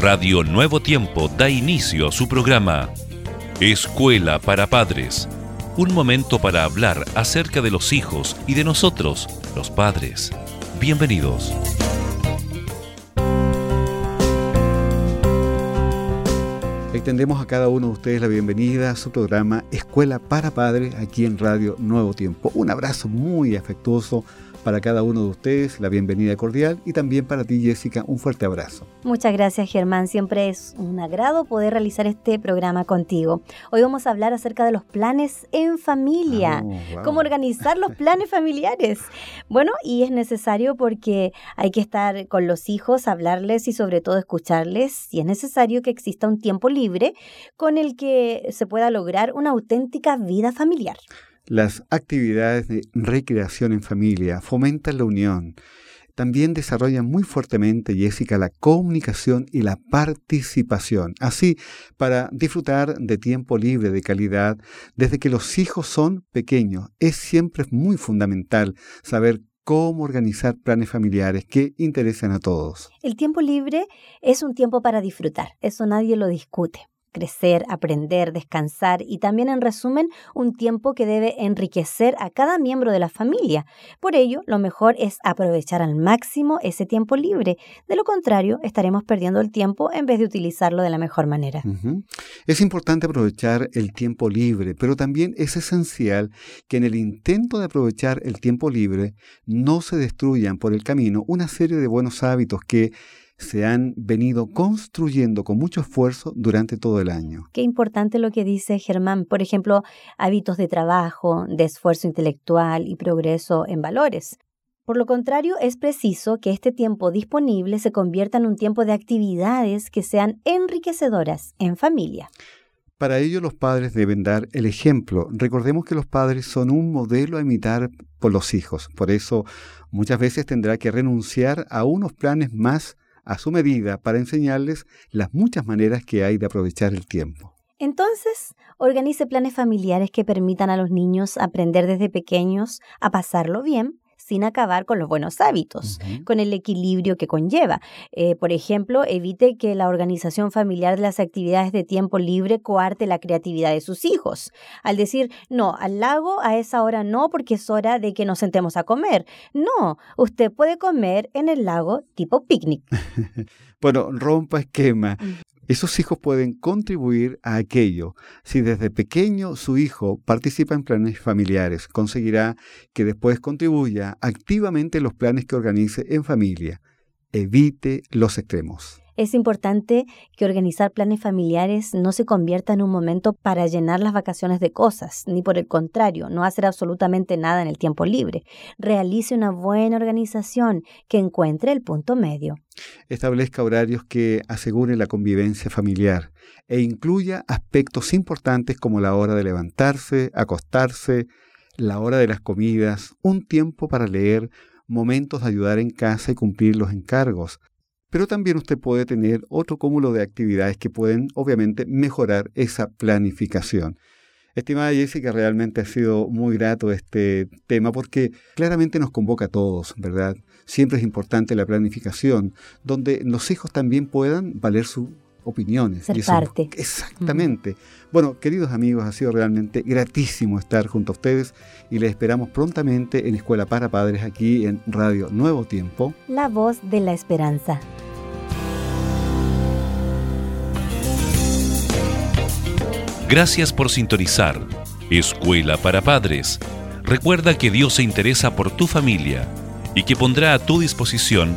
Radio Nuevo Tiempo da inicio a su programa Escuela para Padres. Un momento para hablar acerca de los hijos y de nosotros, los padres. Bienvenidos. Extendemos a cada uno de ustedes la bienvenida a su programa Escuela para Padres aquí en Radio Nuevo Tiempo. Un abrazo muy afectuoso para cada uno de ustedes la bienvenida cordial y también para ti Jessica un fuerte abrazo. Muchas gracias Germán, siempre es un agrado poder realizar este programa contigo. Hoy vamos a hablar acerca de los planes en familia, oh, cómo organizar los planes familiares. Bueno, y es necesario porque hay que estar con los hijos, hablarles y sobre todo escucharles y es necesario que exista un tiempo libre con el que se pueda lograr una auténtica vida familiar. Las actividades de recreación en familia fomentan la unión. También desarrollan muy fuertemente, Jessica, la comunicación y la participación. Así, para disfrutar de tiempo libre de calidad, desde que los hijos son pequeños, es siempre muy fundamental saber cómo organizar planes familiares que interesen a todos. El tiempo libre es un tiempo para disfrutar, eso nadie lo discute crecer, aprender, descansar y también, en resumen, un tiempo que debe enriquecer a cada miembro de la familia. Por ello, lo mejor es aprovechar al máximo ese tiempo libre. De lo contrario, estaremos perdiendo el tiempo en vez de utilizarlo de la mejor manera. Es importante aprovechar el tiempo libre, pero también es esencial que en el intento de aprovechar el tiempo libre no se destruyan por el camino una serie de buenos hábitos que se han venido construyendo con mucho esfuerzo durante todo el año. Qué importante lo que dice Germán. Por ejemplo, hábitos de trabajo, de esfuerzo intelectual y progreso en valores. Por lo contrario, es preciso que este tiempo disponible se convierta en un tiempo de actividades que sean enriquecedoras en familia. Para ello los padres deben dar el ejemplo. Recordemos que los padres son un modelo a imitar por los hijos. Por eso muchas veces tendrá que renunciar a unos planes más a su medida para enseñarles las muchas maneras que hay de aprovechar el tiempo. Entonces, organice planes familiares que permitan a los niños aprender desde pequeños a pasarlo bien sin acabar con los buenos hábitos, con el equilibrio que conlleva. Eh, por ejemplo, evite que la organización familiar de las actividades de tiempo libre coarte la creatividad de sus hijos. Al decir, no, al lago a esa hora no, porque es hora de que nos sentemos a comer. No, usted puede comer en el lago tipo picnic. bueno, rompa esquema. Esos hijos pueden contribuir a aquello. Si desde pequeño su hijo participa en planes familiares, conseguirá que después contribuya activamente en los planes que organice en familia. Evite los extremos. Es importante que organizar planes familiares no se convierta en un momento para llenar las vacaciones de cosas, ni por el contrario, no hacer absolutamente nada en el tiempo libre. Realice una buena organización que encuentre el punto medio. Establezca horarios que aseguren la convivencia familiar e incluya aspectos importantes como la hora de levantarse, acostarse, la hora de las comidas, un tiempo para leer, momentos de ayudar en casa y cumplir los encargos, pero también usted puede tener otro cúmulo de actividades que pueden, obviamente, mejorar esa planificación. Estimada Jessica, realmente ha sido muy grato este tema porque claramente nos convoca a todos, ¿verdad? Siempre es importante la planificación, donde los hijos también puedan valer su opiniones. Ser parte. Exactamente. Bueno, queridos amigos, ha sido realmente gratísimo estar junto a ustedes y les esperamos prontamente en Escuela para Padres aquí en Radio Nuevo Tiempo. La voz de la esperanza. Gracias por sintonizar. Escuela para Padres. Recuerda que Dios se interesa por tu familia y que pondrá a tu disposición